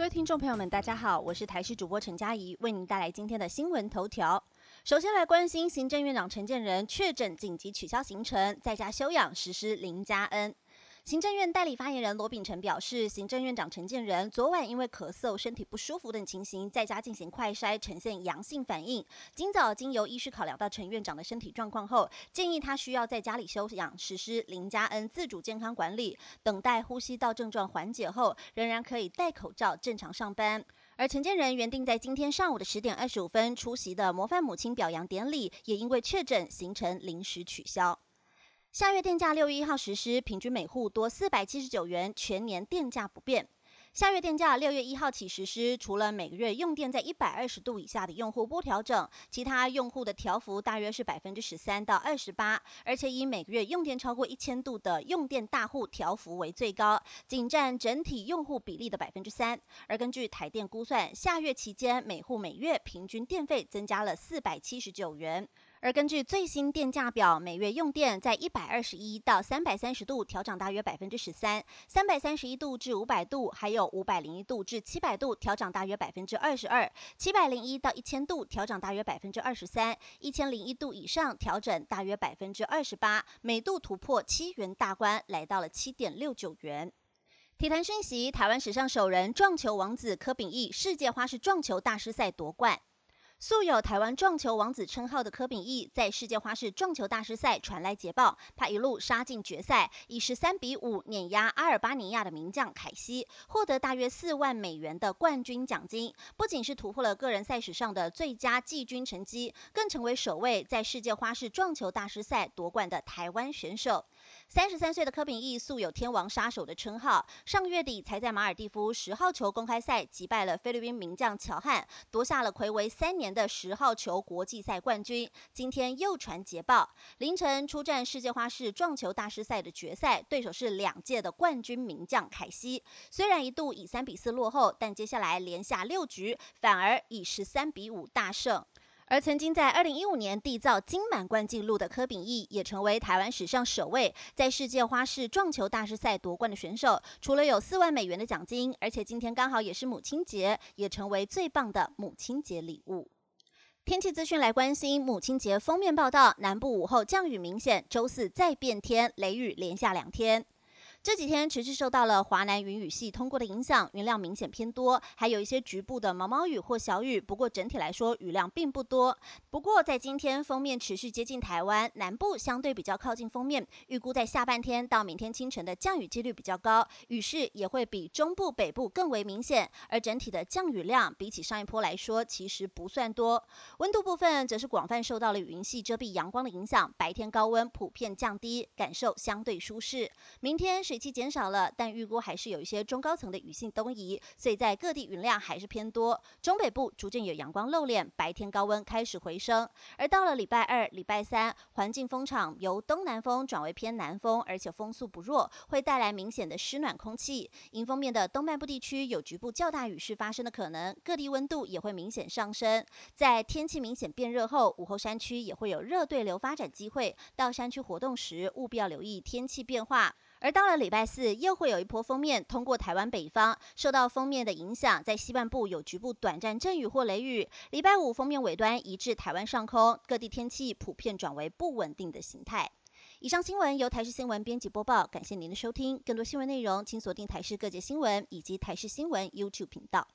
各位听众朋友们，大家好，我是台视主播陈佳怡，为您带来今天的新闻头条。首先来关心行政院长陈建仁确诊紧急取消行程，在家休养，实施零加 N。行政院代理发言人罗秉成表示，行政院长陈建仁昨晚因为咳嗽、身体不舒服等情形，在家进行快筛，呈现阳性反应。今早经由医师考量到陈院长的身体状况后，建议他需要在家里休养，实施零加 N 自主健康管理，等待呼吸道症状缓解后，仍然可以戴口罩正常上班。而陈建仁原定在今天上午的十点二十五分出席的模范母亲表扬典礼，也因为确诊，行程临时取消。下月电价六月一号实施，平均每户多四百七十九元，全年电价不变。下月电价六月一号起实施，除了每个月用电在一百二十度以下的用户不调整，其他用户的调幅大约是百分之十三到二十八，而且以每个月用电超过一千度的用电大户调幅为最高，仅占整体用户比例的百分之三。而根据台电估算，下月期间每户每月平均电费增加了四百七十九元。而根据最新电价表，每月用电在一百二十一到三百三十度调涨大约百分之十三，三百三十一度至五百度，还有五百零一度至七百度调涨大约百分之二十二，七百零一到一千度调涨大约百分之二十三，一千零一度以上调整大约百分之二十八，每度突破七元大关，来到了七点六九元。体坛讯息：台湾史上首人撞球王子柯秉义世界花式撞球大师赛夺冠。素有台湾撞球王子称号的柯秉义，在世界花式撞球大师赛传来捷报，他一路杀进决赛，以十三比五碾压阿尔巴尼亚的名将凯西，获得大约四万美元的冠军奖金。不仅是突破了个人赛史上的最佳季军成绩，更成为首位在世界花式撞球大师赛夺冠的台湾选手。三十三岁的柯秉义素有“天王杀手”的称号，上个月底才在马尔蒂夫十号球公开赛击败了菲律宾名将乔汉，夺下了魁违三年。的十号球国际赛冠军，今天又传捷报，凌晨出战世界花式撞球大师赛的决赛，对手是两届的冠军名将凯西。虽然一度以三比四落后，但接下来连下六局，反而以十三比五大胜。而曾经在二零一五年缔造金满贯纪录的柯秉义，也成为台湾史上首位在世界花式撞球大师赛夺冠的选手。除了有四万美元的奖金，而且今天刚好也是母亲节，也成为最棒的母亲节礼物。天气资讯来关心，母亲节封面报道，南部午后降雨明显，周四再变天，雷雨连下两天。这几天持续受到了华南云雨系通过的影响，云量明显偏多，还有一些局部的毛毛雨或小雨。不过整体来说，雨量并不多。不过在今天，封面持续接近台湾南部，相对比较靠近封面，预估在下半天到明天清晨的降雨几率比较高，雨势也会比中部、北部更为明显。而整体的降雨量比起上一波来说，其实不算多。温度部分则是广泛受到了云系遮蔽阳光的影响，白天高温普遍降低，感受相对舒适。明天。水汽减少了，但预估还是有一些中高层的雨性东移，所以在各地云量还是偏多。中北部逐渐有阳光露脸，白天高温开始回升。而到了礼拜二、礼拜三，环境风场由东南风转为偏南风，而且风速不弱，会带来明显的湿暖空气。迎风面的东半部地区有局部较大雨势发生的可能，各地温度也会明显上升。在天气明显变热后，午后山区也会有热对流发展机会，到山区活动时务必要留意天气变化。而到了礼拜四，又会有一波封面通过台湾北方，受到锋面的影响，在西半部有局部短暂阵雨或雷雨。礼拜五，封面尾端移至台湾上空，各地天气普遍转为不稳定的形态。以上新闻由台视新闻编辑播报，感谢您的收听。更多新闻内容，请锁定台视各界新闻以及台视新闻 YouTube 频道。